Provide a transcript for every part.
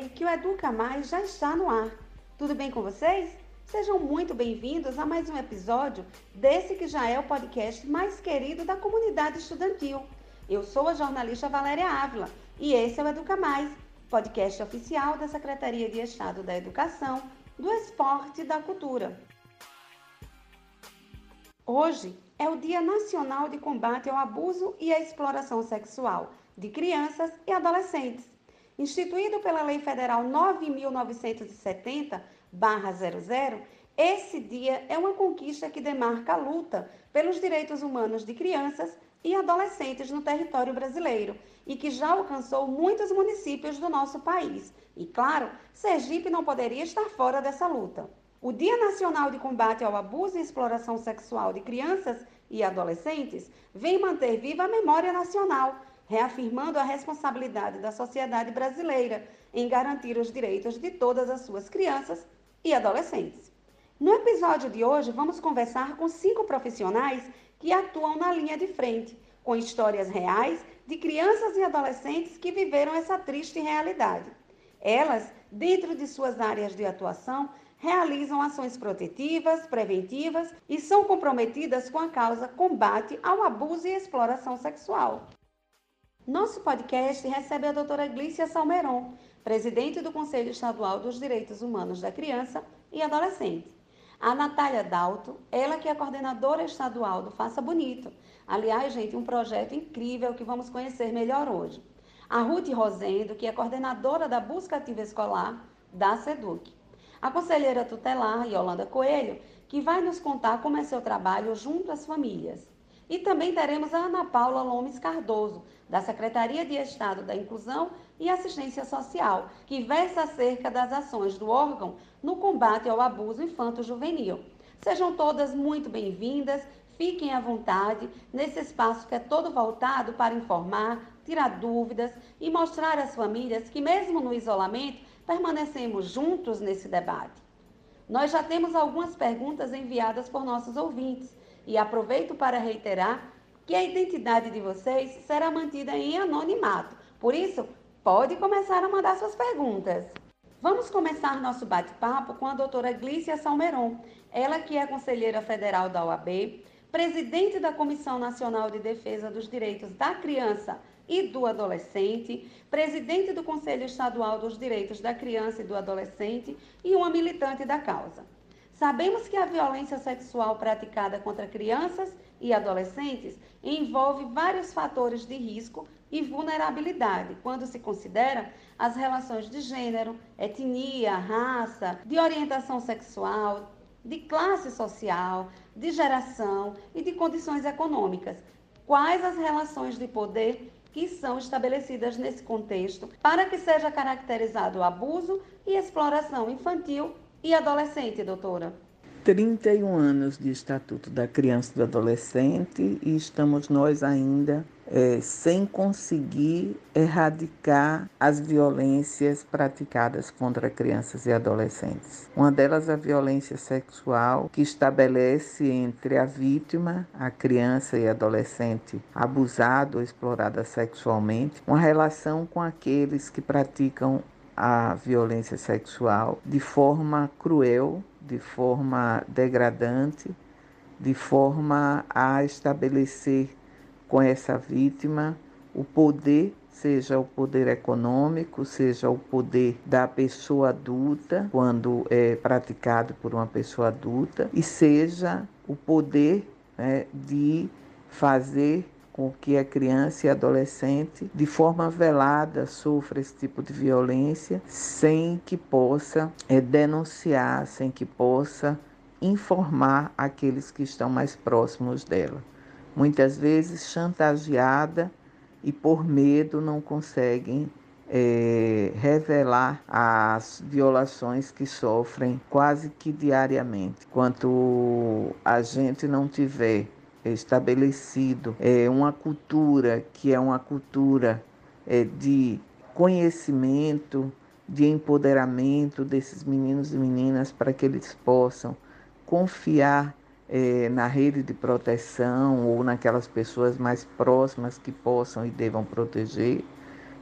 que o Educa Mais já está no ar. Tudo bem com vocês? Sejam muito bem-vindos a mais um episódio desse que já é o podcast mais querido da comunidade estudantil. Eu sou a jornalista Valéria Ávila e esse é o Educa Mais, podcast oficial da Secretaria de Estado da Educação, do Esporte e da Cultura. Hoje é o Dia Nacional de Combate ao Abuso e à Exploração Sexual de Crianças e Adolescentes. Instituído pela Lei Federal 9.970-00, esse dia é uma conquista que demarca a luta pelos direitos humanos de crianças e adolescentes no território brasileiro e que já alcançou muitos municípios do nosso país. E claro, Sergipe não poderia estar fora dessa luta. O Dia Nacional de Combate ao Abuso e Exploração Sexual de Crianças e Adolescentes vem manter viva a memória nacional, reafirmando a responsabilidade da sociedade brasileira em garantir os direitos de todas as suas crianças e adolescentes. No episódio de hoje, vamos conversar com cinco profissionais que atuam na linha de frente, com histórias reais de crianças e adolescentes que viveram essa triste realidade. Elas, dentro de suas áreas de atuação, realizam ações protetivas, preventivas e são comprometidas com a causa combate ao abuso e exploração sexual. Nosso podcast recebe a doutora Glícia Salmeron, presidente do Conselho Estadual dos Direitos Humanos da Criança e Adolescente. A Natália Dalto, ela que é coordenadora estadual do Faça Bonito. Aliás, gente, um projeto incrível que vamos conhecer melhor hoje. A Ruth Rosendo, que é coordenadora da Busca Ativa Escolar da SEDUC a conselheira tutelar, Yolanda Coelho, que vai nos contar como é seu trabalho junto às famílias. E também teremos a Ana Paula Lomes Cardoso, da Secretaria de Estado da Inclusão e Assistência Social, que versa acerca das ações do órgão no combate ao abuso infanto-juvenil. Sejam todas muito bem-vindas, fiquem à vontade nesse espaço que é todo voltado para informar, tirar dúvidas e mostrar às famílias que, mesmo no isolamento, permanecemos juntos nesse debate. Nós já temos algumas perguntas enviadas por nossos ouvintes e aproveito para reiterar que a identidade de vocês será mantida em anonimato. Por isso, pode começar a mandar suas perguntas. Vamos começar nosso bate-papo com a doutora Glícia Salmeron, ela que é conselheira federal da OAB, presidente da Comissão Nacional de Defesa dos Direitos da Criança e do Adolescente, presidente do Conselho Estadual dos Direitos da Criança e do Adolescente e uma militante da causa. Sabemos que a violência sexual praticada contra crianças e adolescentes envolve vários fatores de risco e vulnerabilidade quando se considera as relações de gênero, etnia, raça, de orientação sexual, de classe social, de geração e de condições econômicas. Quais as relações de poder que são estabelecidas nesse contexto para que seja caracterizado o abuso e exploração infantil e adolescente, doutora? 31 anos de Estatuto da Criança e do Adolescente e estamos nós ainda é, sem conseguir erradicar as violências praticadas contra crianças e adolescentes. Uma delas a violência sexual, que estabelece entre a vítima, a criança e adolescente abusado ou explorada sexualmente, uma relação com aqueles que praticam a violência sexual de forma cruel, de forma degradante, de forma a estabelecer com essa vítima o poder, seja o poder econômico, seja o poder da pessoa adulta, quando é praticado por uma pessoa adulta, e seja o poder né, de fazer com que a criança e adolescente, de forma velada, sofra esse tipo de violência, sem que possa é, denunciar, sem que possa informar aqueles que estão mais próximos dela muitas vezes chantageada e por medo não conseguem é, revelar as violações que sofrem quase que diariamente. Quanto a gente não tiver estabelecido. É, uma cultura que é uma cultura é, de conhecimento, de empoderamento desses meninos e meninas para que eles possam confiar é, na rede de proteção ou naquelas pessoas mais próximas que possam e devam proteger,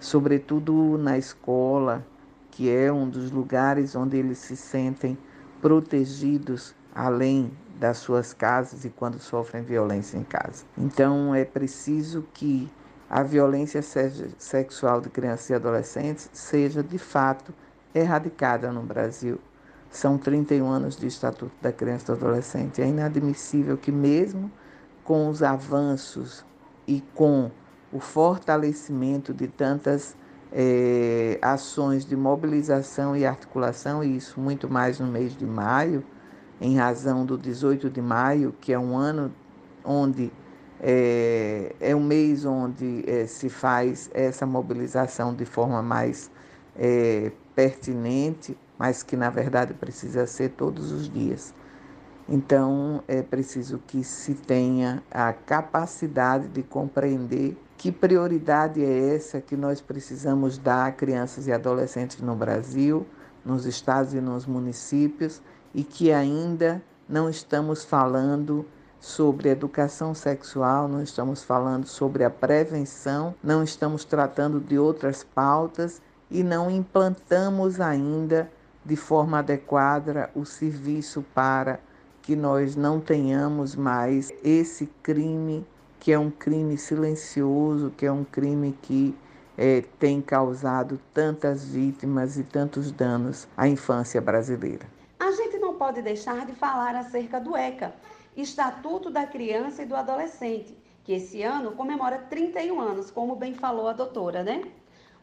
sobretudo na escola, que é um dos lugares onde eles se sentem protegidos além das suas casas e quando sofrem violência em casa. Então é preciso que a violência sexual de crianças e adolescentes seja de fato erradicada no Brasil. São 31 anos de Estatuto da Criança e do Adolescente. É inadmissível que, mesmo com os avanços e com o fortalecimento de tantas é, ações de mobilização e articulação, e isso muito mais no mês de maio, em razão do 18 de maio, que é um ano onde é, é um mês onde é, se faz essa mobilização de forma mais é, pertinente, mas que na verdade precisa ser todos os dias. Então é preciso que se tenha a capacidade de compreender que prioridade é essa que nós precisamos dar a crianças e adolescentes no Brasil, nos estados e nos municípios, e que ainda não estamos falando sobre educação sexual, não estamos falando sobre a prevenção, não estamos tratando de outras pautas e não implantamos ainda de forma adequada o serviço para que nós não tenhamos mais esse crime que é um crime silencioso, que é um crime que é, tem causado tantas vítimas e tantos danos à infância brasileira. Pode deixar de falar acerca do ECA, Estatuto da Criança e do Adolescente, que esse ano comemora 31 anos, como bem falou a doutora, né?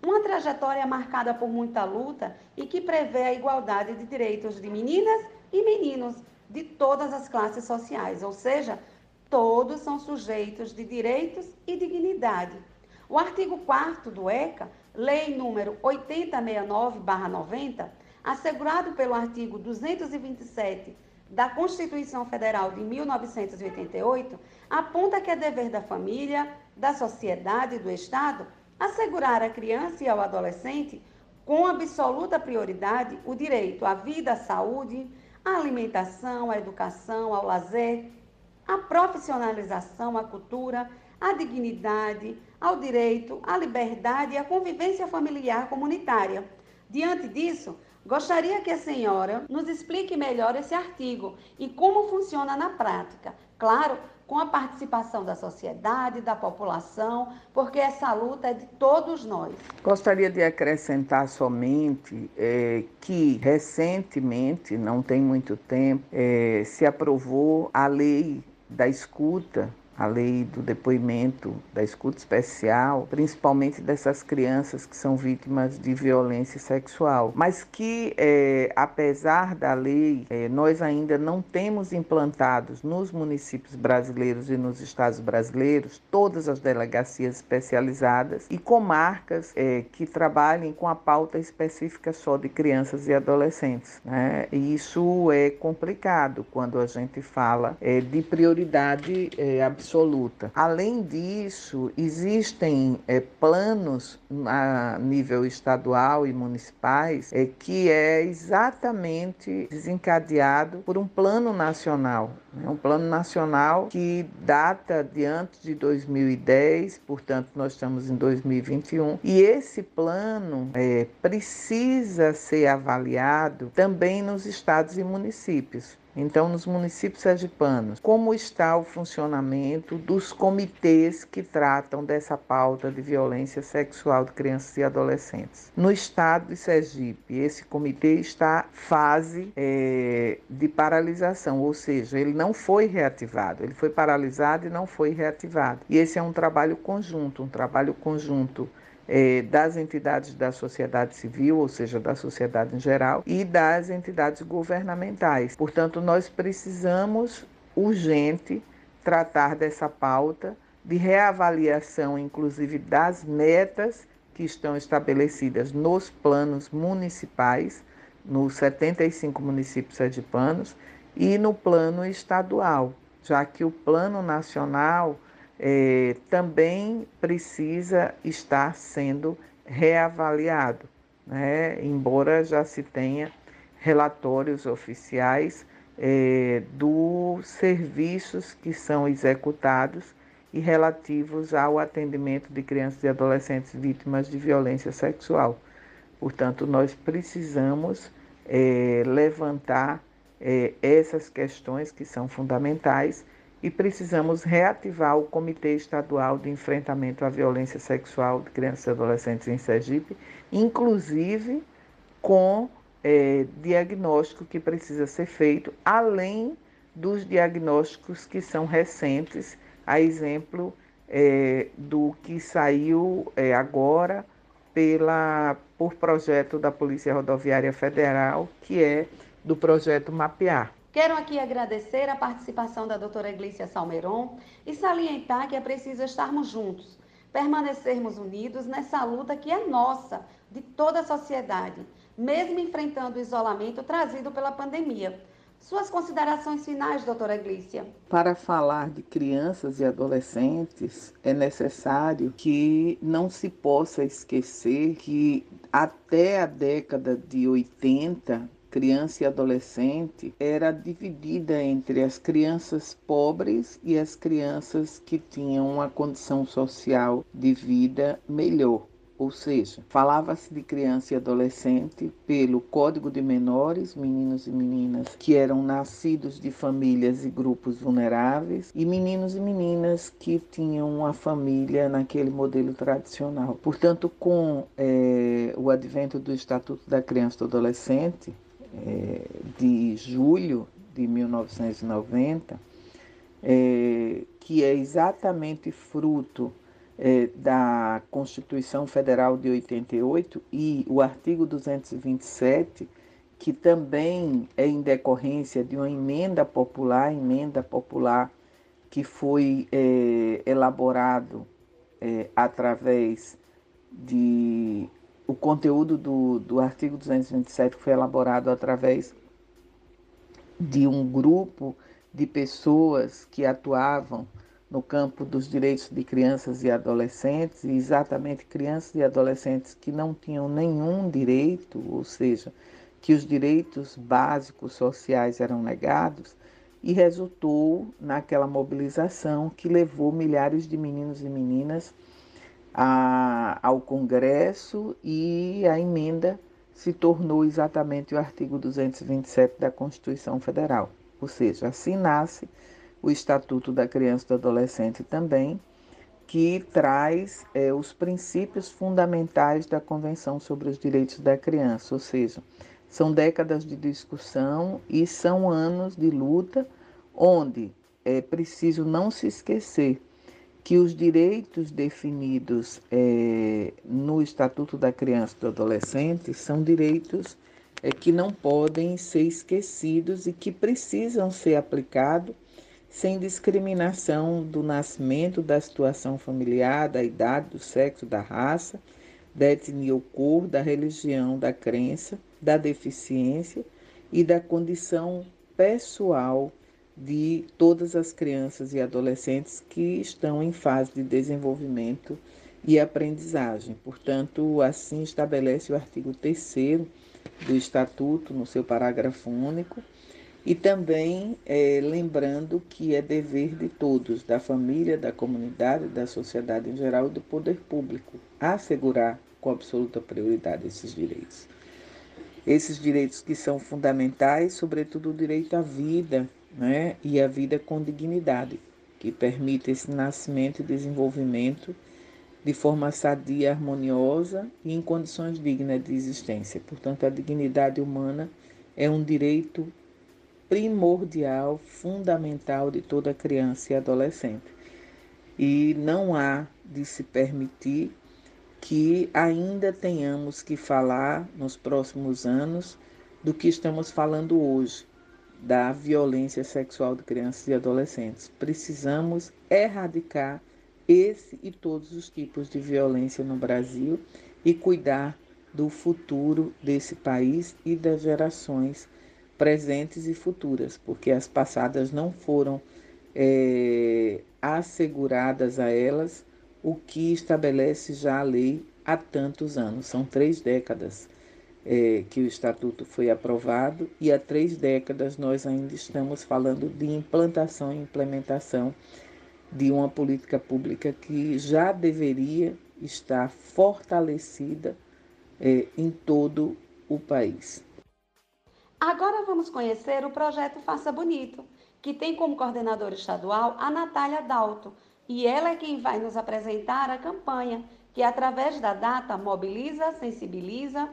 Uma trajetória marcada por muita luta e que prevê a igualdade de direitos de meninas e meninos de todas as classes sociais, ou seja, todos são sujeitos de direitos e dignidade. O artigo 4 do ECA, Lei número 8069-90, assegurado pelo artigo 227 da Constituição Federal de 1988, aponta que é dever da família, da sociedade e do Estado assegurar à criança e ao adolescente, com absoluta prioridade, o direito à vida, à saúde, à alimentação, à educação, ao lazer, à profissionalização, à cultura, à dignidade, ao direito, à liberdade e à convivência familiar comunitária. Diante disso, gostaria que a senhora nos explique melhor esse artigo e como funciona na prática. Claro, com a participação da sociedade, da população, porque essa luta é de todos nós. Gostaria de acrescentar somente é, que recentemente, não tem muito tempo, é, se aprovou a lei da escuta a lei do depoimento, da escuta especial, principalmente dessas crianças que são vítimas de violência sexual, mas que, é, apesar da lei, é, nós ainda não temos implantados nos municípios brasileiros e nos estados brasileiros todas as delegacias especializadas e comarcas é, que trabalhem com a pauta específica só de crianças e adolescentes. Né? E isso é complicado quando a gente fala de prioridade absoluta absoluta. Além disso, existem é, planos a nível estadual e municipais é, que é exatamente desencadeado por um plano nacional. Né? Um plano nacional que data de antes de 2010, portanto, nós estamos em 2021, e esse plano é, precisa ser avaliado também nos estados e municípios. Então, nos municípios sergipanos, como está o funcionamento dos comitês que tratam dessa pauta de violência sexual de crianças e adolescentes? No estado de Sergipe, esse comitê está fase é, de paralisação, ou seja, ele não foi reativado, ele foi paralisado e não foi reativado. E esse é um trabalho conjunto, um trabalho conjunto é, das entidades da sociedade civil, ou seja, da sociedade em geral, e das entidades governamentais. Portanto, nós precisamos urgente tratar dessa pauta de reavaliação, inclusive das metas que estão estabelecidas nos planos municipais, nos 75 municípios sergipanos, e no plano estadual, já que o plano nacional é, também precisa estar sendo reavaliado, né? embora já se tenha relatórios oficiais é, dos serviços que são executados e relativos ao atendimento de crianças e adolescentes vítimas de violência sexual. Portanto, nós precisamos é, levantar essas questões que são fundamentais e precisamos reativar o Comitê Estadual de Enfrentamento à Violência Sexual de Crianças e Adolescentes em Sergipe, inclusive com é, diagnóstico que precisa ser feito, além dos diagnósticos que são recentes, a exemplo é, do que saiu é, agora pela, por projeto da Polícia Rodoviária Federal, que é do projeto Mapear. Quero aqui agradecer a participação da doutora Iglícia Salmeron e salientar que é preciso estarmos juntos, permanecermos unidos nessa luta que é nossa, de toda a sociedade, mesmo enfrentando o isolamento trazido pela pandemia. Suas considerações finais, doutora Glícia. Para falar de crianças e adolescentes, é necessário que não se possa esquecer que até a década de 80, criança e adolescente era dividida entre as crianças pobres e as crianças que tinham uma condição social de vida melhor. Ou seja, falava-se de criança e adolescente pelo Código de Menores, meninos e meninas que eram nascidos de famílias e grupos vulneráveis, e meninos e meninas que tinham uma família naquele modelo tradicional. Portanto, com é, o advento do Estatuto da Criança e do Adolescente, é, de julho de 1990, é, que é exatamente fruto é, da Constituição Federal de 88 e o artigo 227, que também é em decorrência de uma emenda popular, emenda popular que foi é, elaborado é, através de o conteúdo do, do artigo 227 foi elaborado através de um grupo de pessoas que atuavam no campo dos direitos de crianças e adolescentes, e exatamente crianças e adolescentes que não tinham nenhum direito, ou seja, que os direitos básicos sociais eram negados, e resultou naquela mobilização que levou milhares de meninos e meninas a, ao Congresso e a emenda se tornou exatamente o artigo 227 da Constituição Federal. Ou seja, assim nasce o Estatuto da Criança e do Adolescente também, que traz é, os princípios fundamentais da Convenção sobre os Direitos da Criança, ou seja, são décadas de discussão e são anos de luta, onde é preciso não se esquecer que os direitos definidos é, no Estatuto da Criança e do Adolescente são direitos é, que não podem ser esquecidos e que precisam ser aplicados sem discriminação do nascimento, da situação familiar, da idade, do sexo, da raça, da etnia ou cor, da religião, da crença, da deficiência e da condição pessoal de todas as crianças e adolescentes que estão em fase de desenvolvimento e aprendizagem. Portanto, assim estabelece o artigo 3 do Estatuto, no seu parágrafo único, e também é, lembrando que é dever de todos, da família, da comunidade, da sociedade em geral e do poder público, assegurar com absoluta prioridade esses direitos. Esses direitos que são fundamentais, sobretudo o direito à vida, né? e a vida com dignidade, que permite esse nascimento e desenvolvimento de forma sadia, harmoniosa e em condições dignas de existência. Portanto, a dignidade humana é um direito primordial, fundamental de toda criança e adolescente. E não há de se permitir que ainda tenhamos que falar nos próximos anos do que estamos falando hoje, da violência sexual de crianças e adolescentes. Precisamos erradicar esse e todos os tipos de violência no Brasil e cuidar do futuro desse país e das gerações presentes e futuras, porque as passadas não foram é, asseguradas a elas o que estabelece já a lei há tantos anos. São três décadas é, que o Estatuto foi aprovado e há três décadas nós ainda estamos falando de implantação e implementação de uma política pública que já deveria estar fortalecida é, em todo o país. Agora vamos conhecer o projeto Faça Bonito, que tem como coordenadora estadual a Natália Dalto, e ela é quem vai nos apresentar a campanha, que através da data mobiliza, sensibiliza,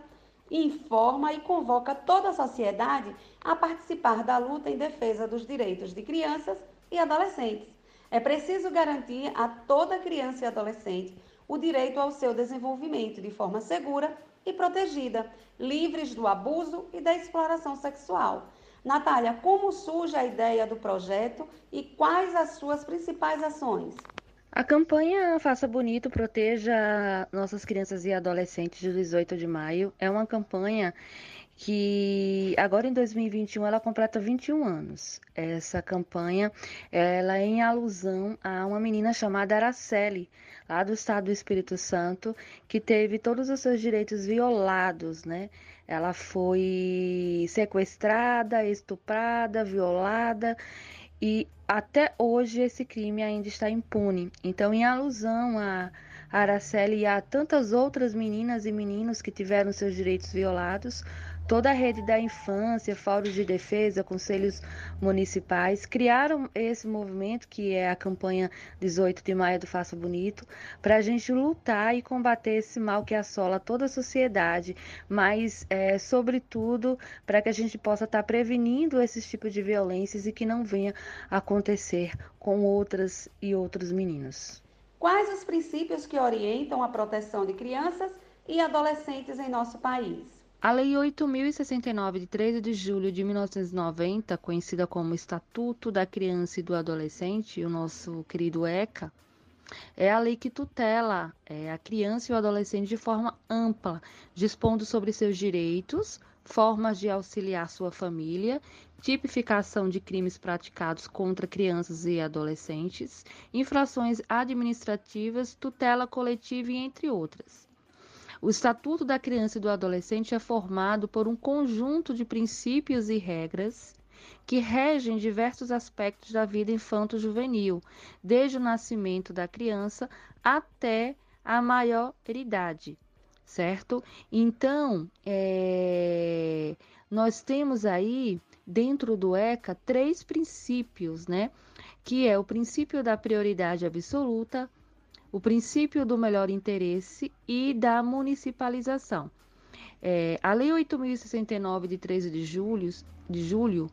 informa e convoca toda a sociedade a participar da luta em defesa dos direitos de crianças e adolescentes. É preciso garantir a toda criança e adolescente o direito ao seu desenvolvimento de forma segura e protegida, livres do abuso e da exploração sexual. Natália, como surge a ideia do projeto e quais as suas principais ações? A campanha Faça Bonito, Proteja Nossas Crianças e Adolescentes de 18 de maio é uma campanha que agora em 2021 ela completa 21 anos. Essa campanha ela é em alusão a uma menina chamada Araceli, lá do estado do Espírito Santo, que teve todos os seus direitos violados, né? Ela foi sequestrada, estuprada, violada e até hoje esse crime ainda está impune. Então, em alusão a Araceli e a tantas outras meninas e meninos que tiveram seus direitos violados, Toda a rede da infância, fóruns de defesa, conselhos municipais criaram esse movimento, que é a campanha 18 de maio do Faça Bonito, para a gente lutar e combater esse mal que assola toda a sociedade, mas, é, sobretudo, para que a gente possa estar tá prevenindo esses tipos de violências e que não venha acontecer com outras e outros meninos. Quais os princípios que orientam a proteção de crianças e adolescentes em nosso país? A Lei 8.069, de 13 de julho de 1990, conhecida como Estatuto da Criança e do Adolescente, o nosso querido ECA, é a lei que tutela é, a criança e o adolescente de forma ampla, dispondo sobre seus direitos, formas de auxiliar sua família, tipificação de crimes praticados contra crianças e adolescentes, infrações administrativas, tutela coletiva e entre outras. O Estatuto da Criança e do Adolescente é formado por um conjunto de princípios e regras que regem diversos aspectos da vida infanto-juvenil, desde o nascimento da criança até a maior idade, certo? Então, é, nós temos aí dentro do ECA três princípios, né? Que é o princípio da prioridade absoluta, o princípio do melhor interesse e da municipalização. É, a Lei 8.069, de 13 de julho, de julho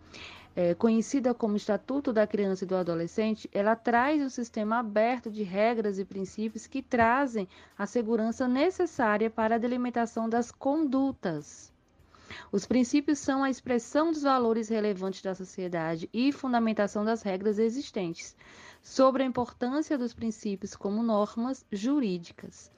é, conhecida como Estatuto da Criança e do Adolescente, ela traz um sistema aberto de regras e princípios que trazem a segurança necessária para a delimitação das condutas. Os princípios são a expressão dos valores relevantes da sociedade e fundamentação das regras existentes sobre a importância dos princípios como normas jurídicas.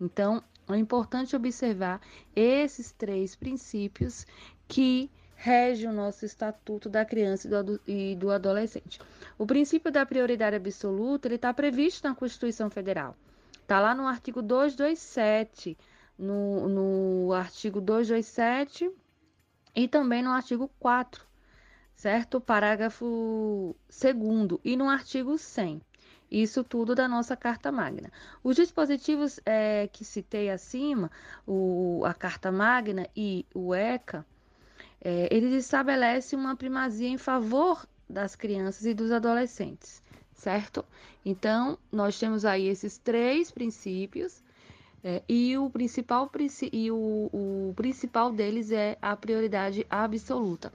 Então, é importante observar esses três princípios que rege o nosso Estatuto da Criança e do Adolescente. O princípio da prioridade absoluta está previsto na Constituição Federal. Está lá no artigo 227, no, no artigo 227 e também no artigo 4 certo? Parágrafo 2 e no artigo 100. Isso tudo da nossa Carta Magna. Os dispositivos é, que citei acima, o, a Carta Magna e o ECA, é, eles estabelecem uma primazia em favor das crianças e dos adolescentes, certo? Então, nós temos aí esses três princípios, é, e, o principal, e o, o principal deles é a prioridade absoluta.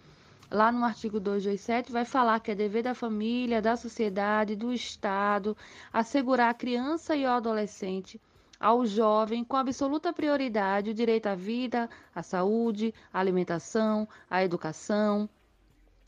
Lá no artigo 227, vai falar que é dever da família, da sociedade, do Estado, assegurar à criança e ao adolescente, ao jovem, com absoluta prioridade, o direito à vida, à saúde, à alimentação, à educação,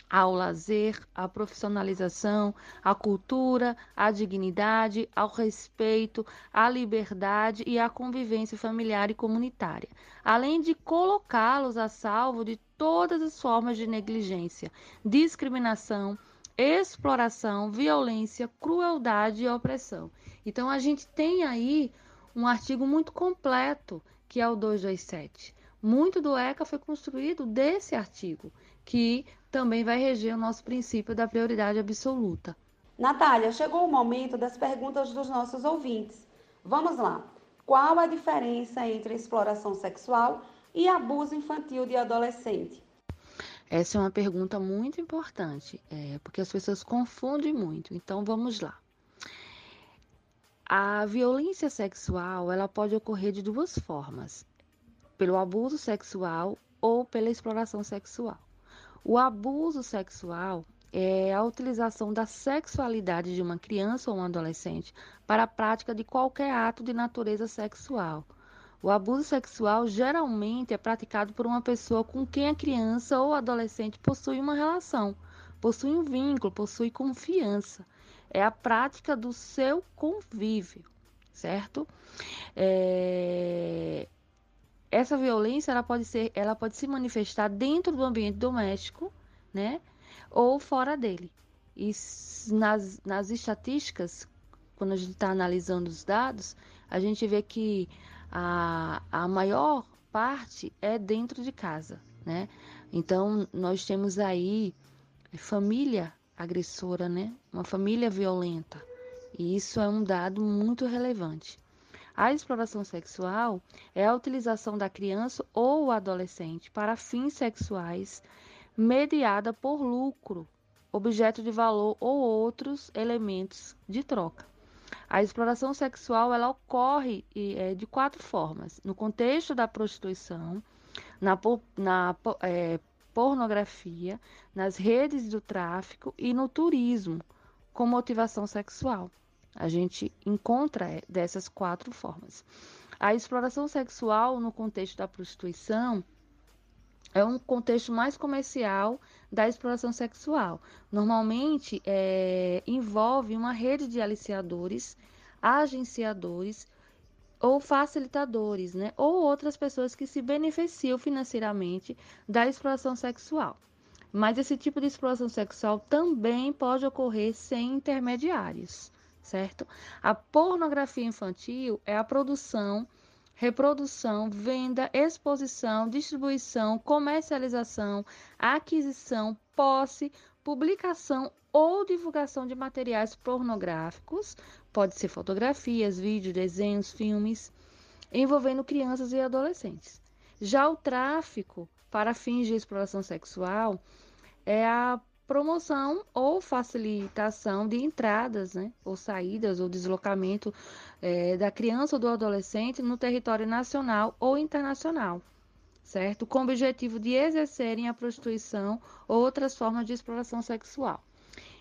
ao lazer, à profissionalização, à cultura, à dignidade, ao respeito, à liberdade e à convivência familiar e comunitária, além de colocá-los a salvo de todas as formas de negligência, discriminação, exploração, violência, crueldade e opressão. Então a gente tem aí um artigo muito completo, que é o 227. Muito do ECA foi construído desse artigo, que também vai reger o nosso princípio da prioridade absoluta. Natália, chegou o momento das perguntas dos nossos ouvintes. Vamos lá. qual a diferença entre exploração sexual e abuso infantil de adolescente? Essa é uma pergunta muito importante, é, porque as pessoas confundem muito. Então vamos lá. A violência sexual ela pode ocorrer de duas formas: pelo abuso sexual ou pela exploração sexual. O abuso sexual é a utilização da sexualidade de uma criança ou um adolescente para a prática de qualquer ato de natureza sexual. O abuso sexual geralmente é praticado por uma pessoa com quem a criança ou adolescente possui uma relação, possui um vínculo, possui confiança. É a prática do seu convívio, certo? É... Essa violência ela pode ser, ela pode se manifestar dentro do ambiente doméstico, né? ou fora dele. E nas, nas estatísticas, quando a gente está analisando os dados, a gente vê que a, a maior parte é dentro de casa, né? Então, nós temos aí família agressora, né? Uma família violenta. E isso é um dado muito relevante. A exploração sexual é a utilização da criança ou adolescente para fins sexuais mediada por lucro, objeto de valor ou outros elementos de troca. A exploração sexual ela ocorre é, de quatro formas: no contexto da prostituição, na, na é, pornografia, nas redes do tráfico e no turismo com motivação sexual. A gente encontra é, dessas quatro formas. A exploração sexual no contexto da prostituição é um contexto mais comercial da exploração sexual. Normalmente é, envolve uma rede de aliciadores, agenciadores ou facilitadores, né? ou outras pessoas que se beneficiam financeiramente da exploração sexual. Mas esse tipo de exploração sexual também pode ocorrer sem intermediários, certo? A pornografia infantil é a produção reprodução, venda, exposição, distribuição, comercialização, aquisição, posse, publicação ou divulgação de materiais pornográficos, pode ser fotografias, vídeos, desenhos, filmes, envolvendo crianças e adolescentes. Já o tráfico para fins de exploração sexual é a promoção ou facilitação de entradas, né, ou saídas ou deslocamento é, da criança ou do adolescente no território nacional ou internacional, certo? Com o objetivo de exercerem a prostituição ou outras formas de exploração sexual.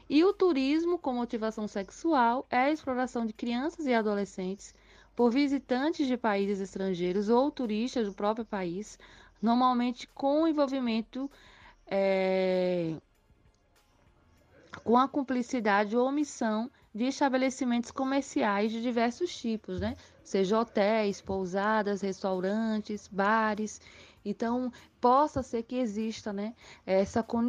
E o turismo com motivação sexual é a exploração de crianças e adolescentes por visitantes de países estrangeiros ou turistas do próprio país, normalmente com envolvimento é, com a cumplicidade ou omissão de estabelecimentos comerciais de diversos tipos, né? Seja hotéis, pousadas, restaurantes, bares. Então, possa ser que exista né, essa, com,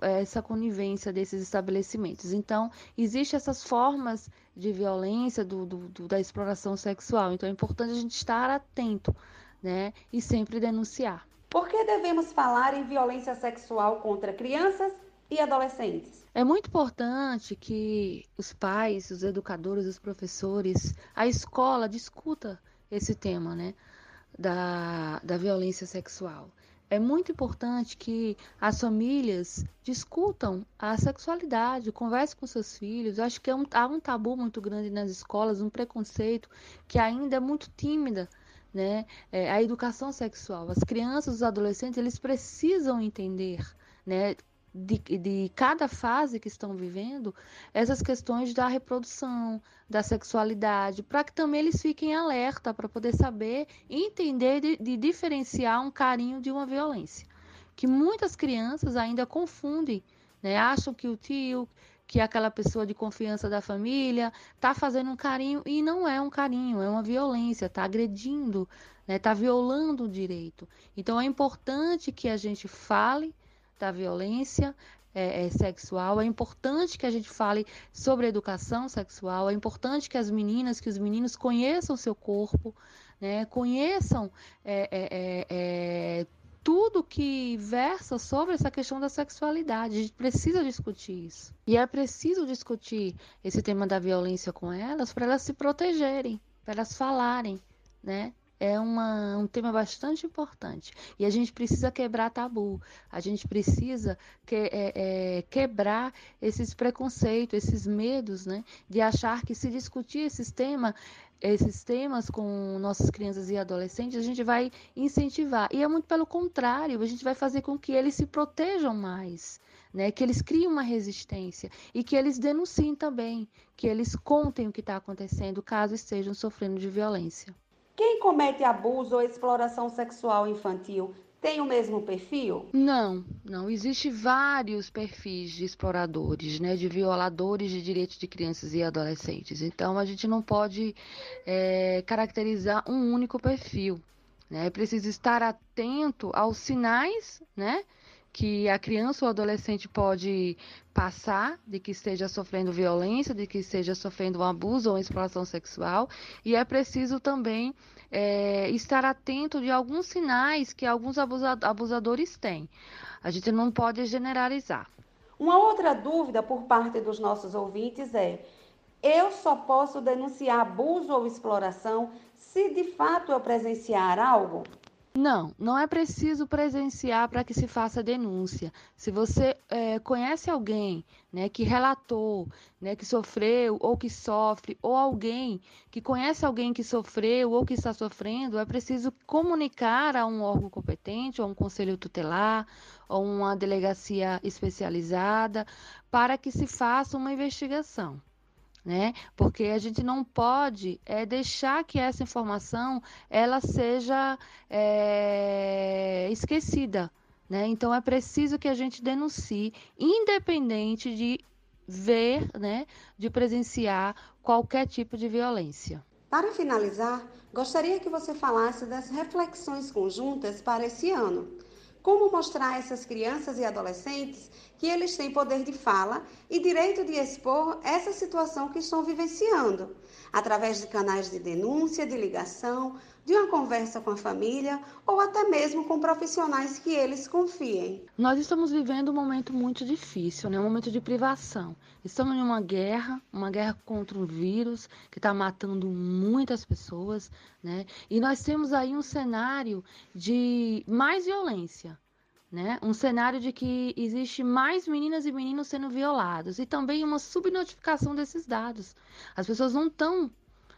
essa conivência desses estabelecimentos. Então, existem essas formas de violência do, do, do, da exploração sexual. Então, é importante a gente estar atento né, e sempre denunciar. Por que devemos falar em violência sexual contra crianças e adolescentes. É muito importante que os pais, os educadores, os professores, a escola discuta esse tema, né, da, da violência sexual. É muito importante que as famílias discutam a sexualidade, conversem com seus filhos. Acho que é um, há um tabu muito grande nas escolas, um preconceito que ainda é muito tímida né? É, a educação sexual. As crianças, os adolescentes, eles precisam entender, né? De, de cada fase que estão vivendo essas questões da reprodução, da sexualidade, para que também eles fiquem alerta para poder saber entender de, de diferenciar um carinho de uma violência. Que muitas crianças ainda confundem, né? acham que o tio, que é aquela pessoa de confiança da família, está fazendo um carinho e não é um carinho, é uma violência, está agredindo, está né? Tá violando o direito. Então é importante que a gente fale da violência é, é, sexual. É importante que a gente fale sobre educação sexual. É importante que as meninas, que os meninos conheçam o seu corpo, né? conheçam é, é, é, é, tudo que versa sobre essa questão da sexualidade. A gente precisa discutir isso. E é preciso discutir esse tema da violência com elas para elas se protegerem, para elas falarem né? É uma, um tema bastante importante e a gente precisa quebrar tabu, a gente precisa que, é, é, quebrar esses preconceitos, esses medos, né, de achar que se discutir esses temas esses temas com nossas crianças e adolescentes, a gente vai incentivar. E é muito pelo contrário, a gente vai fazer com que eles se protejam mais, né? que eles criem uma resistência e que eles denunciem também, que eles contem o que está acontecendo caso estejam sofrendo de violência. Quem comete abuso ou exploração sexual infantil tem o mesmo perfil? Não, não. Existem vários perfis de exploradores, né, de violadores de direitos de crianças e adolescentes. Então, a gente não pode é, caracterizar um único perfil. Né? É preciso estar atento aos sinais, né? Que a criança ou adolescente pode passar de que esteja sofrendo violência, de que esteja sofrendo um abuso ou exploração sexual, e é preciso também é, estar atento de alguns sinais que alguns abusadores têm. A gente não pode generalizar. Uma outra dúvida por parte dos nossos ouvintes é: eu só posso denunciar abuso ou exploração se de fato eu presenciar algo? Não, não é preciso presenciar para que se faça denúncia. Se você é, conhece alguém né, que relatou, né, que sofreu ou que sofre, ou alguém que conhece alguém que sofreu ou que está sofrendo, é preciso comunicar a um órgão competente, ou um conselho tutelar, ou uma delegacia especializada, para que se faça uma investigação né? Porque a gente não pode é, deixar que essa informação ela seja é, esquecida, né? Então é preciso que a gente denuncie, independente de ver, né, de presenciar qualquer tipo de violência. Para finalizar, gostaria que você falasse das reflexões conjuntas para esse ano. Como mostrar a essas crianças e adolescentes que eles têm poder de fala e direito de expor essa situação que estão vivenciando, através de canais de denúncia, de ligação, de uma conversa com a família ou até mesmo com profissionais que eles confiem. Nós estamos vivendo um momento muito difícil, né? um momento de privação. Estamos em uma guerra, uma guerra contra um vírus que está matando muitas pessoas, né? E nós temos aí um cenário de mais violência. Né? Um cenário de que existe mais meninas e meninos sendo violados e também uma subnotificação desses dados. As pessoas não estão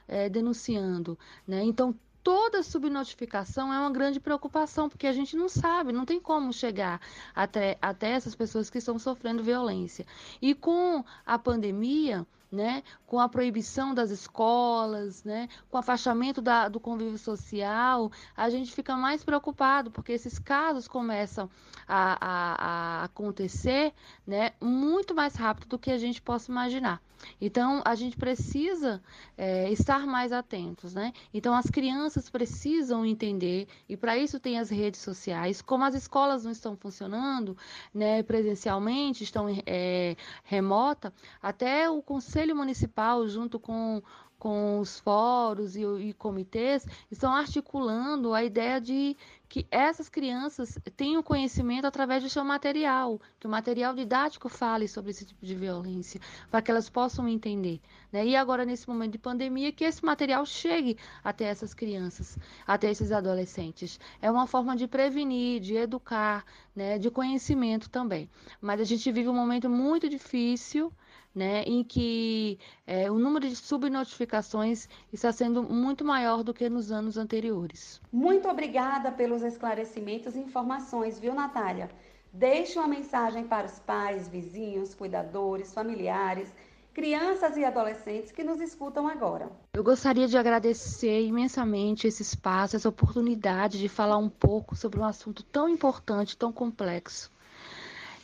é, denunciando, né? Então toda subnotificação é uma grande preocupação, porque a gente não sabe, não tem como chegar até, até essas pessoas que estão sofrendo violência. E com a pandemia, né, com a proibição das escolas, né, com o afastamento da, do convívio social, a gente fica mais preocupado, porque esses casos começam a, a, a acontecer né, muito mais rápido do que a gente possa imaginar. Então, a gente precisa é, estar mais atentos, né? Então, as crianças precisam entender, e para isso tem as redes sociais. Como as escolas não estão funcionando né, presencialmente, estão é, remota, até o Conselho Municipal, junto com com os fóruns e, e, comitês, estão articulando a ideia de que essas crianças tenham conhecimento através do seu material, que o material didático fale sobre esse tipo de violência, para que elas possam entender. Né? E agora, nesse momento de pandemia, que esse material chegue até essas crianças, até esses adolescentes. É uma forma de prevenir, de educar, né? de conhecimento também. Mas a gente vive um momento muito difícil né, em que é, o número de subnotificações está sendo muito maior do que nos anos anteriores. Muito obrigada pelos esclarecimentos e informações, viu, Natália? Deixe uma mensagem para os pais, vizinhos, cuidadores, familiares, crianças e adolescentes que nos escutam agora. Eu gostaria de agradecer imensamente esse espaço, essa oportunidade de falar um pouco sobre um assunto tão importante, tão complexo.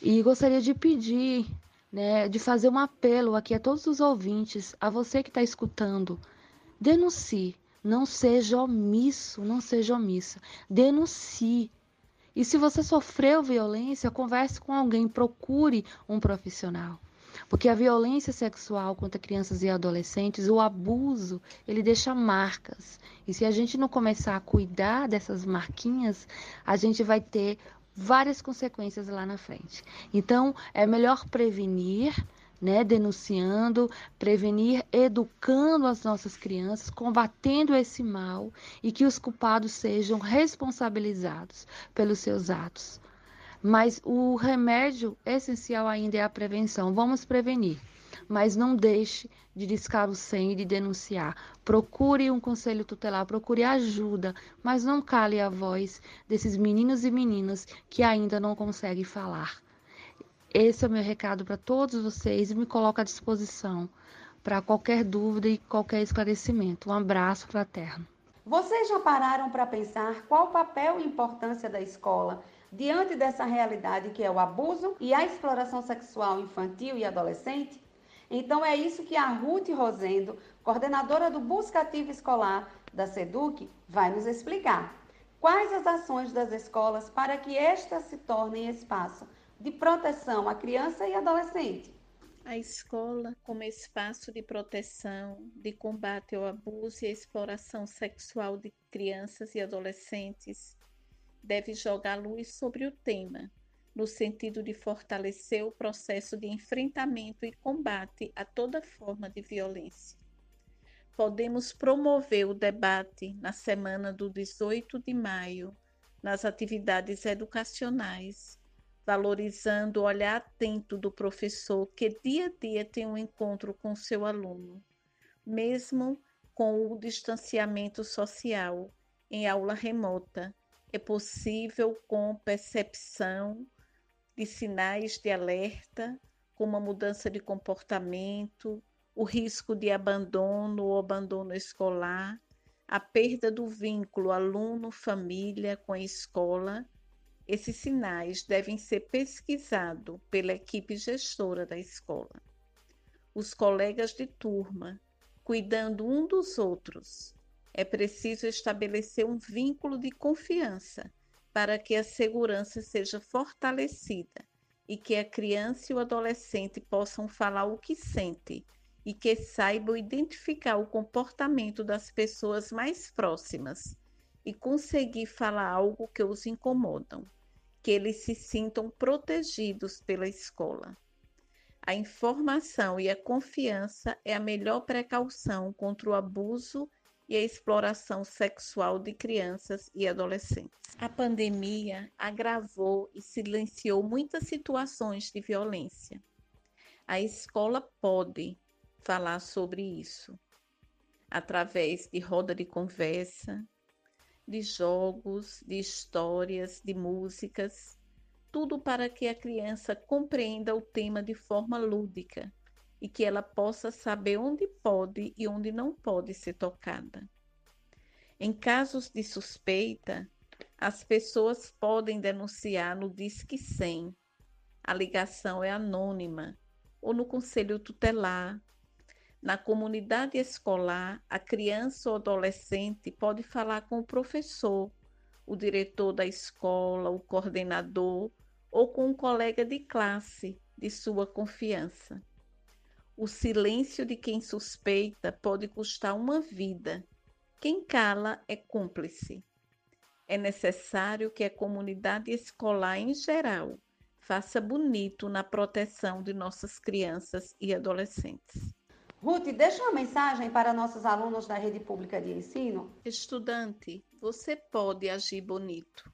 E gostaria de pedir né, de fazer um apelo aqui a todos os ouvintes, a você que está escutando. Denuncie, não seja omisso, não seja omissa. Denuncie. E se você sofreu violência, converse com alguém, procure um profissional. Porque a violência sexual contra crianças e adolescentes, o abuso, ele deixa marcas. E se a gente não começar a cuidar dessas marquinhas, a gente vai ter várias consequências lá na frente. Então, é melhor prevenir, né, denunciando, prevenir, educando as nossas crianças, combatendo esse mal e que os culpados sejam responsabilizados pelos seus atos. Mas o remédio essencial ainda é a prevenção. Vamos prevenir, mas não deixe de discar o sangue e de denunciar. Procure um conselho tutelar, procure ajuda, mas não cale a voz desses meninos e meninas que ainda não conseguem falar. Esse é o meu recado para todos vocês e me coloco à disposição para qualquer dúvida e qualquer esclarecimento. Um abraço fraterno. Vocês já pararam para pensar qual o papel e importância da escola diante dessa realidade que é o abuso e a exploração sexual infantil e adolescente? Então é isso que a Ruth Rosendo, coordenadora do Busca Ativa Escolar da SEDUC, vai nos explicar. Quais as ações das escolas para que estas se tornem espaço de proteção à criança e adolescente. A escola, como espaço de proteção, de combate ao abuso e à exploração sexual de crianças e adolescentes, deve jogar luz sobre o tema, no sentido de fortalecer o processo de enfrentamento e combate a toda forma de violência. Podemos promover o debate na semana do 18 de maio, nas atividades educacionais, valorizando o olhar atento do professor que dia a dia tem um encontro com seu aluno, mesmo com o distanciamento social em aula remota. É possível com percepção de sinais de alerta, como a mudança de comportamento, o risco de abandono ou abandono escolar, a perda do vínculo aluno-família com a escola esses sinais devem ser pesquisados pela equipe gestora da escola. Os colegas de turma, cuidando um dos outros, é preciso estabelecer um vínculo de confiança para que a segurança seja fortalecida e que a criança e o adolescente possam falar o que sente e que saibam identificar o comportamento das pessoas mais próximas e conseguir falar algo que os incomodam que eles se sintam protegidos pela escola. A informação e a confiança é a melhor precaução contra o abuso e a exploração sexual de crianças e adolescentes. A pandemia agravou e silenciou muitas situações de violência. A escola pode falar sobre isso através de roda de conversa, de jogos, de histórias, de músicas, tudo para que a criança compreenda o tema de forma lúdica e que ela possa saber onde pode e onde não pode ser tocada. Em casos de suspeita, as pessoas podem denunciar no Disque 100. A ligação é anônima ou no conselho tutelar na comunidade escolar, a criança ou adolescente pode falar com o professor, o diretor da escola, o coordenador ou com um colega de classe de sua confiança. O silêncio de quem suspeita pode custar uma vida. Quem cala é cúmplice. É necessário que a comunidade escolar em geral faça bonito na proteção de nossas crianças e adolescentes. Ruth, deixa uma mensagem para nossos alunos da rede pública de ensino. Estudante, você pode agir bonito.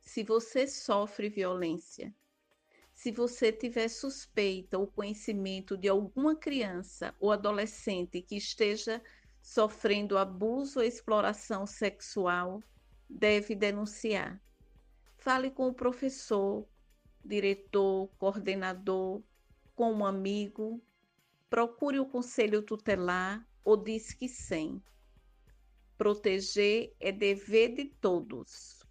Se você sofre violência, se você tiver suspeita ou conhecimento de alguma criança ou adolescente que esteja sofrendo abuso ou exploração sexual, deve denunciar. Fale com o professor, diretor, coordenador, com um amigo, procure o conselho tutelar ou Disque 100. Proteger é dever de todos.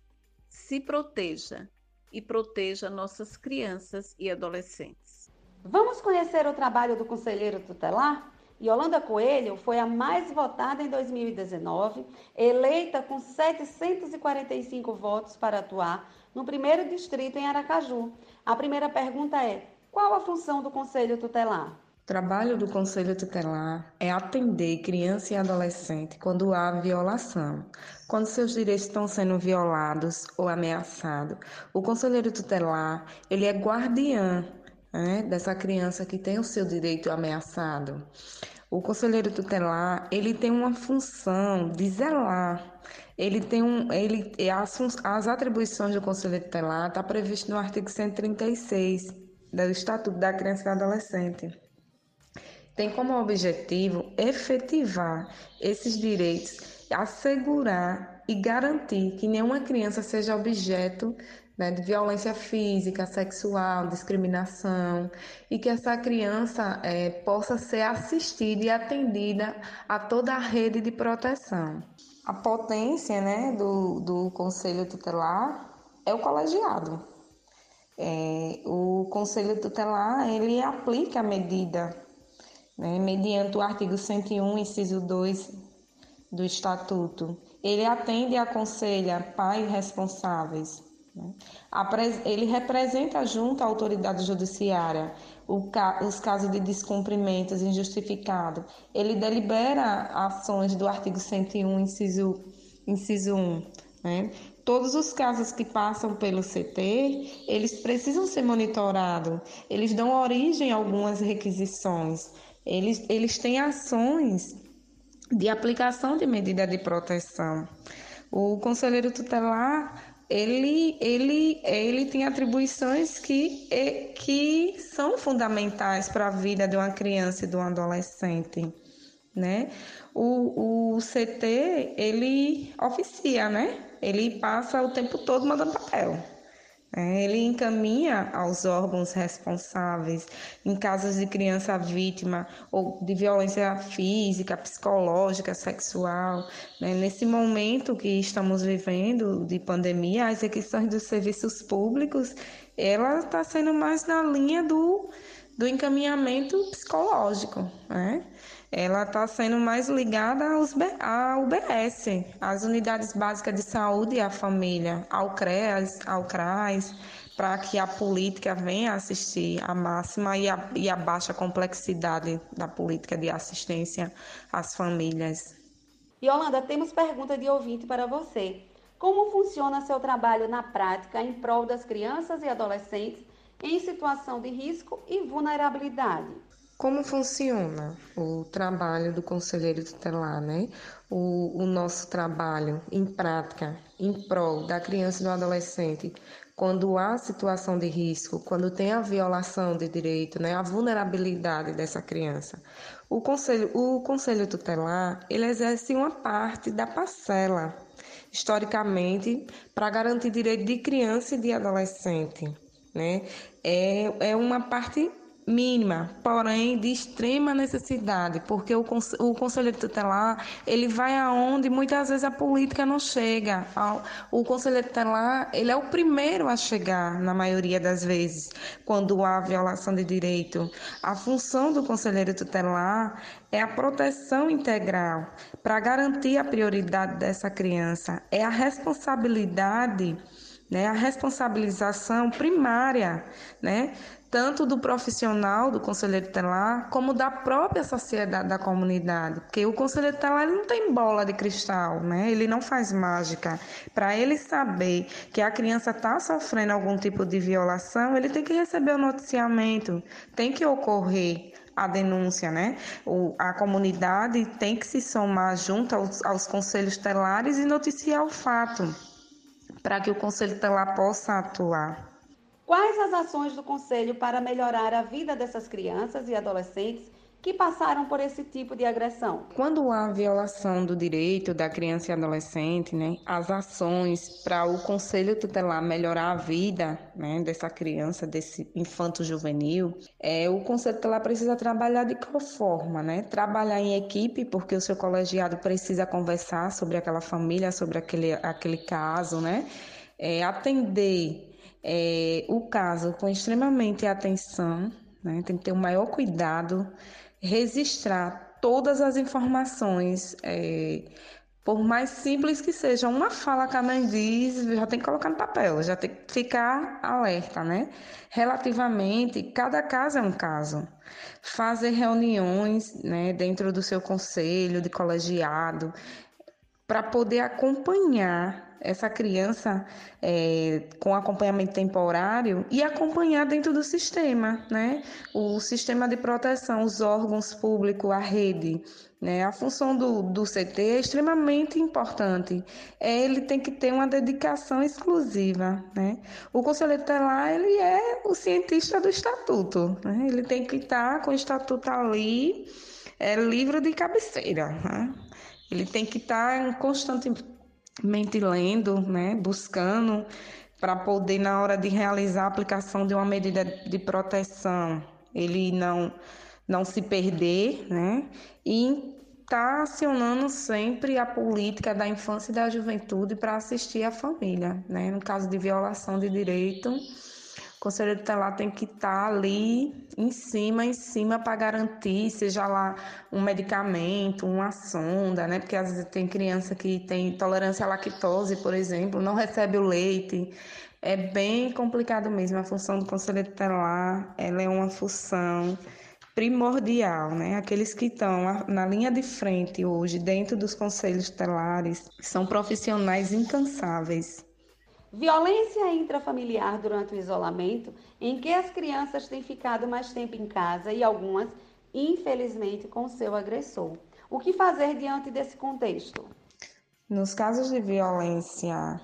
Se proteja e proteja nossas crianças e adolescentes. Vamos conhecer o trabalho do conselheiro tutelar? Yolanda Coelho foi a mais votada em 2019, eleita com 745 votos para atuar no primeiro distrito em Aracaju. A primeira pergunta é: qual a função do conselho tutelar? Trabalho do Conselho Tutelar é atender criança e adolescente quando há violação, quando seus direitos estão sendo violados ou ameaçados. O Conselheiro Tutelar, ele é guardiã né, dessa criança que tem o seu direito ameaçado. O conselheiro tutelar, ele tem uma função de zelar. Ele tem um, ele, as, as atribuições do conselheiro tutelar está previsto no artigo 136 do Estatuto da Criança e do Adolescente. Tem como objetivo efetivar esses direitos, assegurar e garantir que nenhuma criança seja objeto né, de violência física, sexual, discriminação, e que essa criança é, possa ser assistida e atendida a toda a rede de proteção. A potência né, do, do Conselho Tutelar é o colegiado. É, o Conselho Tutelar ele aplica a medida né, mediante o artigo 101, inciso 2 do Estatuto. Ele atende e aconselha pais responsáveis né? Ele representa junto à autoridade judiciária os casos de descumprimentos injustificados. Ele delibera ações do artigo 101, inciso, inciso 1. Né? Todos os casos que passam pelo CT, eles precisam ser monitorados. Eles dão origem a algumas requisições. Eles, eles têm ações de aplicação de medida de proteção. O conselheiro tutelar ele, ele, ele tem atribuições que, que são fundamentais para a vida de uma criança e de um adolescente, né? O, o CT, ele oficia, né? Ele passa o tempo todo mandando papel. É, ele encaminha aos órgãos responsáveis em casos de criança vítima ou de violência física, psicológica, sexual. Né? Nesse momento que estamos vivendo de pandemia, as requisições dos serviços públicos, ela está sendo mais na linha do, do encaminhamento psicológico. Né? Ela está sendo mais ligada aos, à UBS, às unidades básicas de saúde e à família, ao CREAS, ao CRAS, para que a política venha assistir a máxima e a, e a baixa complexidade da política de assistência às famílias. Yolanda, temos pergunta de ouvinte para você. Como funciona seu trabalho na prática em prol das crianças e adolescentes em situação de risco e vulnerabilidade? Como funciona o trabalho do conselheiro tutelar, né? O, o, nosso trabalho em prática, em prol da criança e do adolescente, quando há situação de risco, quando tem a violação de direito, né? A vulnerabilidade dessa criança. O conselho, o conselho tutelar, ele exerce uma parte da parcela, historicamente, para garantir direito de criança e de adolescente, né? É, é uma parte mínima, porém de extrema necessidade, porque o, o conselheiro tutelar ele vai aonde muitas vezes a política não chega. O conselheiro tutelar ele é o primeiro a chegar na maioria das vezes quando há violação de direito. A função do conselheiro tutelar é a proteção integral para garantir a prioridade dessa criança, é a responsabilidade né, a responsabilização primária, né, tanto do profissional, do conselheiro tutelar, como da própria sociedade da comunidade. Porque o conselheiro tutelar ele não tem bola de cristal, né? ele não faz mágica. Para ele saber que a criança está sofrendo algum tipo de violação, ele tem que receber o noticiamento, tem que ocorrer a denúncia, né? O, a comunidade tem que se somar junto aos, aos conselhos tutelares e noticiar o fato, para que o conselho tutelar possa atuar. Quais as ações do Conselho para melhorar a vida dessas crianças e adolescentes que passaram por esse tipo de agressão? Quando há violação do direito da criança e adolescente, né, as ações para o conselho tutelar melhorar a vida né, dessa criança, desse infanto juvenil, é, o conselho tutelar precisa trabalhar de qual forma? Né? Trabalhar em equipe, porque o seu colegiado precisa conversar sobre aquela família, sobre aquele, aquele caso, né? É, atender é, o caso com extremamente atenção, né? tem que ter o maior cuidado, registrar todas as informações, é, por mais simples que seja, uma fala que a mãe diz, já tem que colocar no papel, já tem que ficar alerta, né? Relativamente, cada caso é um caso. Fazer reuniões né, dentro do seu conselho de colegiado, para poder acompanhar essa criança é, com acompanhamento temporário e acompanhar dentro do sistema, né? O sistema de proteção, os órgãos públicos, a rede, né? A função do, do CT é extremamente importante. É, ele tem que ter uma dedicação exclusiva. Né? O conselheiro tutelar ele é o cientista do estatuto. Né? Ele tem que estar com o estatuto ali, é, livro de cabeceira. Né? Ele tem que estar constantemente lendo, né? buscando, para poder, na hora de realizar a aplicação de uma medida de proteção, ele não não se perder, né? E está acionando sempre a política da infância e da juventude para assistir a família, né? No caso de violação de direito, o conselheiro tutelar tem que estar tá ali em cima, em cima para garantir, seja lá um medicamento, uma sonda, né? Porque às vezes tem criança que tem intolerância à lactose, por exemplo, não recebe o leite. É bem complicado mesmo a função do conselheiro tutelar, ela é uma função primordial, né? Aqueles que estão na linha de frente hoje, dentro dos conselhos tutelares, são profissionais incansáveis. Violência intrafamiliar durante o isolamento, em que as crianças têm ficado mais tempo em casa e algumas, infelizmente, com seu agressor. O que fazer diante desse contexto? Nos casos de violência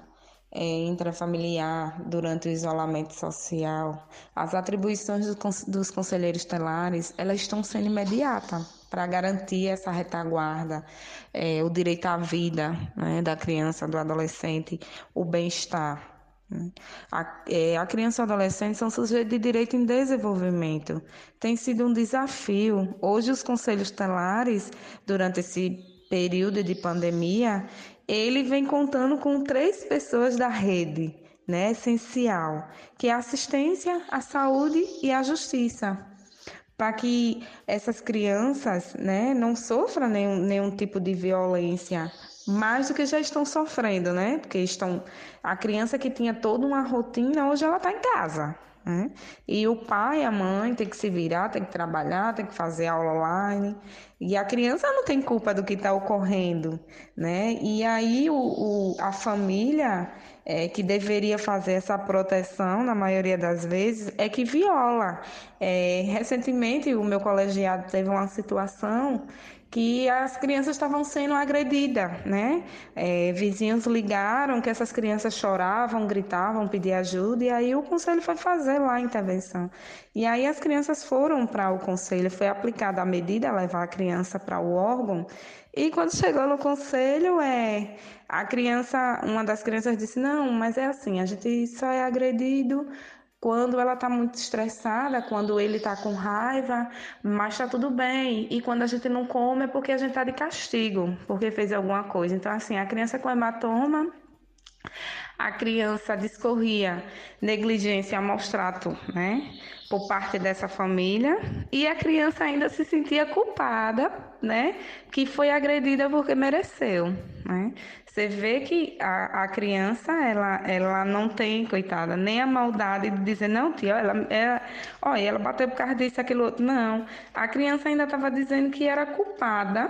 é, intrafamiliar durante o isolamento social, as atribuições do, dos conselheiros telares elas estão sendo imediatas para garantir essa retaguarda, é, o direito à vida né, da criança, do adolescente, o bem-estar. Né. A, é, a, criança e o adolescente são sujeitos de direito em desenvolvimento. Tem sido um desafio. Hoje, os conselhos telares, durante esse período de pandemia, ele vem contando com três pessoas da rede, né, essencial, que é a assistência, a saúde e a justiça, para que essas crianças, né, não sofram nenhum, nenhum tipo de violência mais do que já estão sofrendo, né? Porque estão a criança que tinha toda uma rotina hoje ela está em casa, né? E o pai a mãe tem que se virar, tem que trabalhar, tem que fazer aula online. E a criança não tem culpa do que está ocorrendo, né? E aí o, o a família é, que deveria fazer essa proteção, na maioria das vezes, é que viola. É, recentemente, o meu colegiado teve uma situação que as crianças estavam sendo agredidas, né? É, vizinhos ligaram que essas crianças choravam, gritavam, pediam ajuda, e aí o conselho foi fazer lá a intervenção. E aí as crianças foram para o conselho, foi aplicada a medida, levar a criança para o órgão, e quando chegou no conselho, é, a criança, uma das crianças disse, não, mas é assim, a gente só é agredido quando ela está muito estressada, quando ele está com raiva, mas está tudo bem. E quando a gente não come é porque a gente está de castigo, porque fez alguma coisa. Então, assim, a criança com hematoma, a criança discorria negligência, maus trato, né? Por parte dessa família. E a criança ainda se sentia culpada, né? Que foi agredida porque mereceu, né? Você vê que a, a criança, ela, ela não tem, coitada, nem a maldade de dizer, não, tia, ela, ela, olha, ela bateu por causa disso, aquilo outro. Não. A criança ainda estava dizendo que era culpada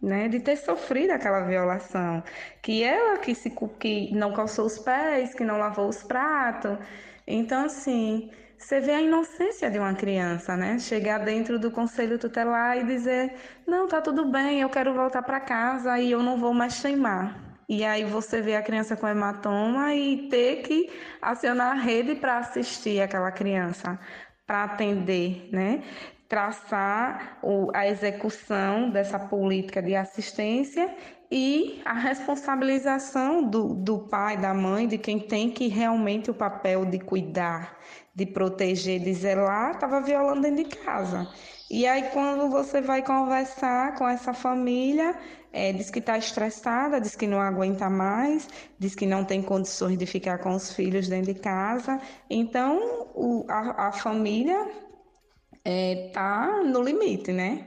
né, de ter sofrido aquela violação, que ela que se que não calçou os pés, que não lavou os pratos. Então assim, você vê a inocência de uma criança, né? Chegar dentro do conselho tutelar e dizer: "Não, tá tudo bem, eu quero voltar para casa e eu não vou mais teimar". E aí você vê a criança com hematoma e ter que acionar a rede para assistir aquela criança, para atender, né? Traçar a execução dessa política de assistência e a responsabilização do, do pai, da mãe, de quem tem que realmente o papel de cuidar, de proteger, de zelar, estava violando dentro de casa. E aí, quando você vai conversar com essa família, é, diz que está estressada, diz que não aguenta mais, diz que não tem condições de ficar com os filhos dentro de casa. Então, o, a, a, família está é, tá no limite, né?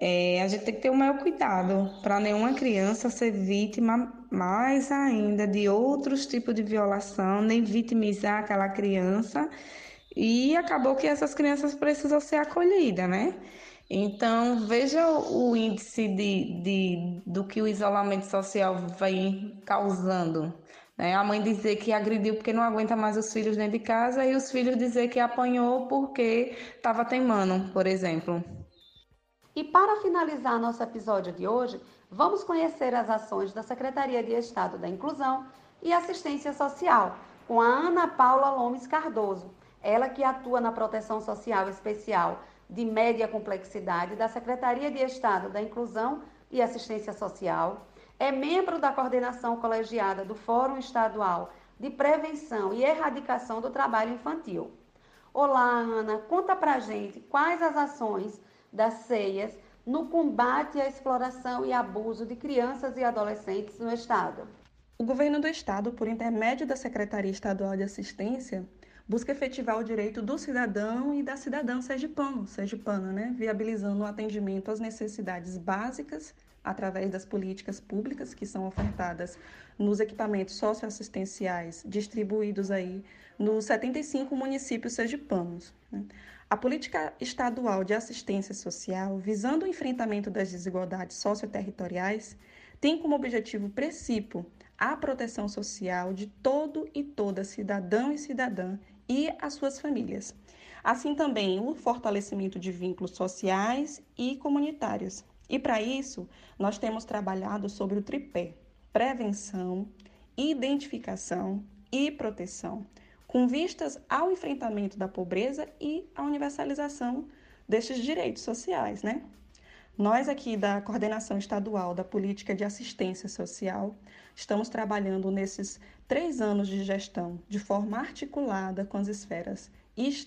É, a gente tem que ter o maior cuidado para nenhuma criança ser vítima mais ainda de outros tipos de violação, nem vitimizar aquela criança. E acabou que essas crianças precisam ser acolhidas, né? Então, veja o índice de, de, do que o isolamento social vem causando Né? A mãe dizer que agrediu porque não aguenta mais os filhos dentro de casa e os filhos dizer que apanhou porque estava teimando, por exemplo. E para finalizar nosso episódio de hoje, vamos conhecer as ações da Secretaria de Estado da Inclusão e Assistência Social, com a Ana Paula Lomes Cardoso, ela que atua na proteção social especial de média complexidade da Secretaria de Estado da Inclusão e Assistência Social, é membro da coordenação colegiada do Fórum Estadual de Prevenção e Erradicação do Trabalho Infantil. Olá, Ana, conta pra gente quais as ações das CEIAS no combate à exploração e abuso de crianças e adolescentes no Estado. O governo do Estado, por intermédio da Secretaria Estadual de Assistência, busca efetivar o direito do cidadão e da cidadã sergipano, sergipana, né? viabilizando o atendimento às necessidades básicas através das políticas públicas que são ofertadas nos equipamentos socioassistenciais distribuídos aí nos 75 municípios sergipanos. Né? A política estadual de assistência social, visando o enfrentamento das desigualdades socioterritoriais, tem como objetivo princípio a proteção social de todo e toda cidadão e cidadã e as suas famílias. Assim também o fortalecimento de vínculos sociais e comunitários. E para isso, nós temos trabalhado sobre o tripé: prevenção, identificação e proteção, com vistas ao enfrentamento da pobreza e à universalização destes direitos sociais, né? Nós aqui da Coordenação Estadual da Política de Assistência Social estamos trabalhando nesses três anos de gestão de forma articulada com as esferas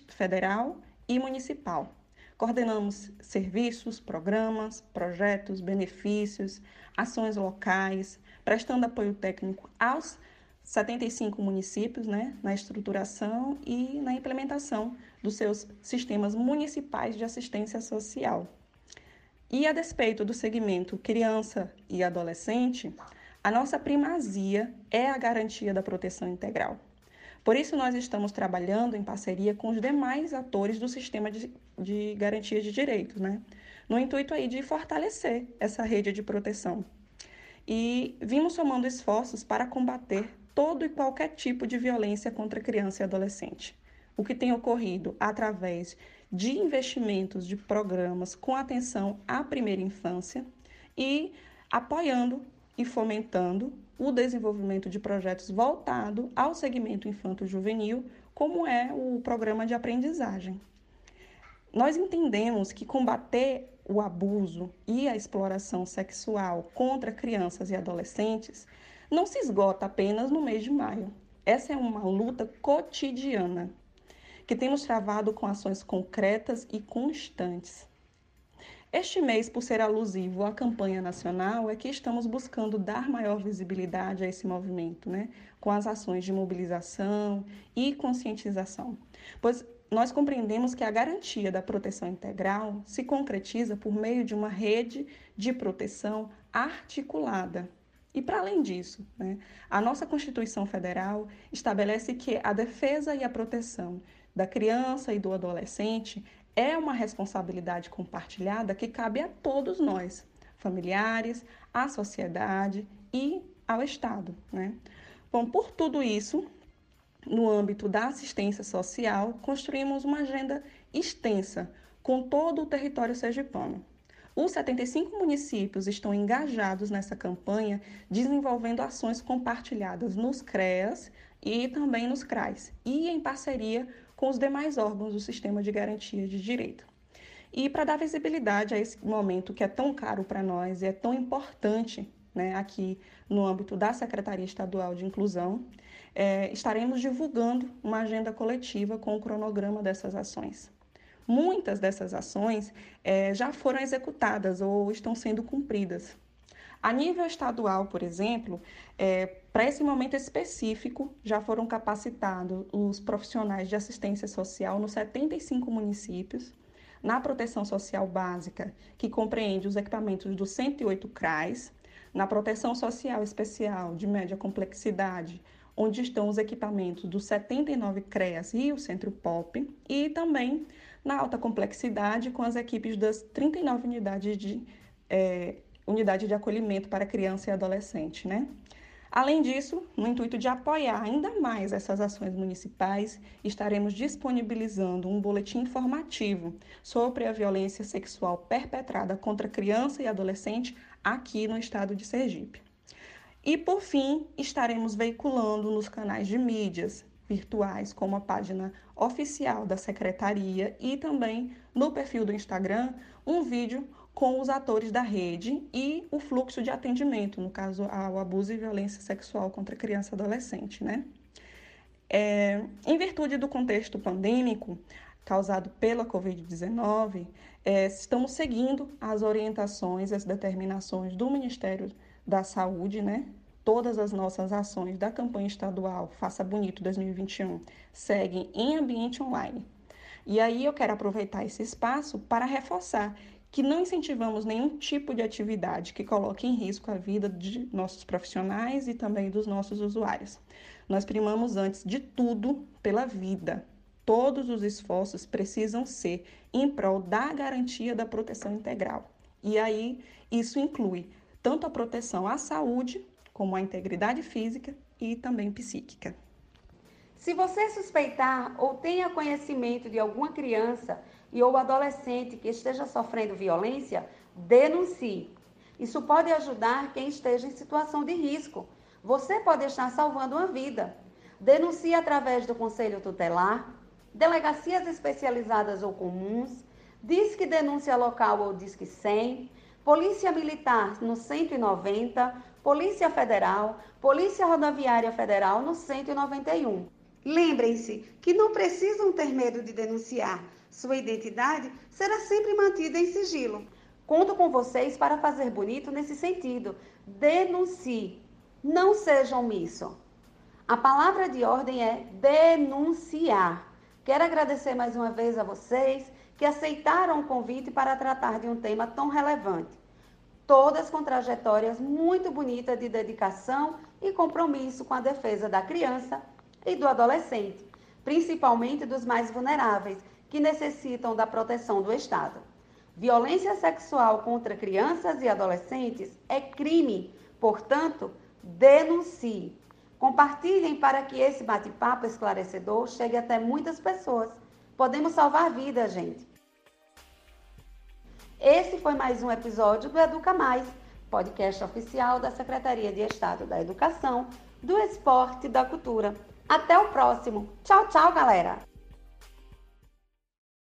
federal e municipal. Coordenamos serviços, programas, projetos, benefícios, ações locais, prestando apoio técnico aos 75 municípios né, na estruturação e na implementação dos seus sistemas municipais de assistência social. E a despeito do segmento criança e adolescente, a nossa primazia é a garantia da proteção integral. Por isso, nós estamos trabalhando em parceria com os demais atores do sistema de, de garantia de direitos, né? no intuito aí de fortalecer essa rede de proteção. E vimos somando esforços para combater todo e qualquer tipo de violência contra criança e adolescente, o que tem ocorrido através de investimentos de programas com atenção à primeira infância e apoiando e fomentando o desenvolvimento de projetos voltados ao segmento infanto-juvenil, como é o programa de aprendizagem. Nós entendemos que combater o abuso e a exploração sexual contra crianças e adolescentes não se esgota apenas no mês de maio. Essa é uma luta cotidiana que temos travado com ações concretas e constantes. Este mês, por ser alusivo à campanha nacional, é que estamos buscando dar maior visibilidade a esse movimento, né? com as ações de mobilização e conscientização. Pois nós compreendemos que a garantia da proteção integral se concretiza por meio de uma rede de proteção articulada. E para além disso, né, a nossa Constituição Federal estabelece que a defesa e a proteção da criança e do adolescente é uma responsabilidade compartilhada que cabe a todos nós, familiares, à sociedade e ao Estado. Né? Bom, por tudo isso, no âmbito da assistência social, construímos uma agenda extensa com todo o território sergipano. Os 75 municípios estão engajados nessa campanha, desenvolvendo ações compartilhadas nos CREAS e também nos CRAs, e em parceria com os demais órgãos do sistema de garantia de direito. E para dar visibilidade a esse momento que é tão caro para nós e é tão importante né, aqui no âmbito da Secretaria Estadual de Inclusão, é, estaremos divulgando uma agenda coletiva com o cronograma dessas ações. Muitas dessas ações é, já foram executadas ou estão sendo cumpridas. A nível estadual, por exemplo, é, para esse momento específico, já foram capacitados os profissionais de assistência social nos 75 municípios, na proteção social básica, que compreende os equipamentos dos 108 CRAs, na proteção social especial de média complexidade, onde estão os equipamentos dos 79 CREAS e o Centro POP, e também na alta complexidade com as equipes das 39 unidades de é, unidade de acolhimento para criança e adolescente, né? Além disso, no intuito de apoiar ainda mais essas ações municipais, estaremos disponibilizando um boletim informativo sobre a violência sexual perpetrada contra criança e adolescente aqui no estado de Sergipe. E, por fim, estaremos veiculando nos canais de mídias virtuais, como a página oficial da secretaria e também no perfil do Instagram, um vídeo com os atores da rede e o fluxo de atendimento, no caso ao abuso e violência sexual contra criança e adolescente, né? É, em virtude do contexto pandêmico causado pela Covid-19, é, estamos seguindo as orientações, as determinações do Ministério da Saúde, né? Todas as nossas ações da campanha estadual Faça Bonito 2021 seguem em ambiente online. E aí eu quero aproveitar esse espaço para reforçar que não incentivamos nenhum tipo de atividade que coloque em risco a vida de nossos profissionais e também dos nossos usuários. Nós primamos antes de tudo pela vida. Todos os esforços precisam ser em prol da garantia da proteção integral. E aí isso inclui tanto a proteção à saúde, como a integridade física e também psíquica. Se você suspeitar ou tenha conhecimento de alguma criança e ou adolescente que esteja sofrendo violência, denuncie. Isso pode ajudar quem esteja em situação de risco. Você pode estar salvando uma vida. Denuncie através do Conselho Tutelar, delegacias especializadas ou comuns, Disque Denúncia Local ou Disque 100, Polícia Militar no 190, Polícia Federal, Polícia Rodoviária Federal no 191. Lembrem-se que não precisam ter medo de denunciar. Sua identidade será sempre mantida em sigilo. Conto com vocês para fazer bonito nesse sentido. Denuncie. Não seja omisso. A palavra de ordem é denunciar. Quero agradecer mais uma vez a vocês que aceitaram o convite para tratar de um tema tão relevante. Todas com trajetórias muito bonitas de dedicação e compromisso com a defesa da criança e do adolescente, principalmente dos mais vulneráveis que necessitam da proteção do Estado. Violência sexual contra crianças e adolescentes é crime, portanto, denuncie. Compartilhem para que esse bate-papo esclarecedor chegue até muitas pessoas. Podemos salvar vidas, gente. Esse foi mais um episódio do Educa Mais, podcast oficial da Secretaria de Estado da Educação, do Esporte e da Cultura. Até o próximo. Tchau, tchau, galera!